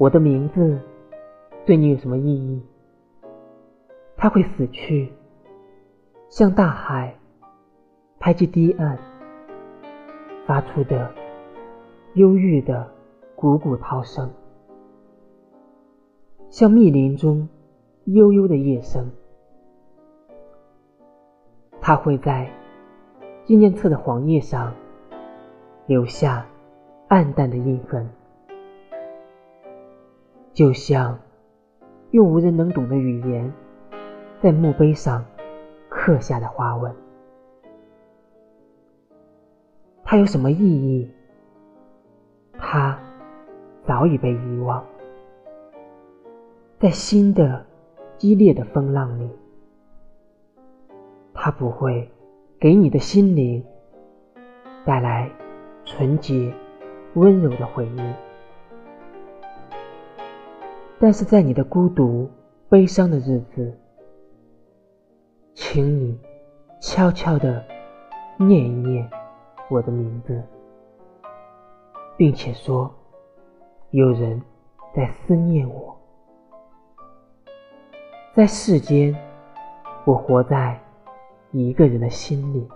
我的名字对你有什么意义？它会死去，像大海拍击堤岸发出的忧郁的汩汩涛声，像密林中悠悠的夜声。它会在纪念册的黄页上留下暗淡的印痕。就像用无人能懂的语言在墓碑上刻下的花纹，它有什么意义？它早已被遗忘，在新的激烈的风浪里，它不会给你的心灵带来纯洁温柔的回忆。但是在你的孤独、悲伤的日子，请你悄悄地念一念我的名字，并且说：“有人在思念我。”在世间，我活在一个人的心里。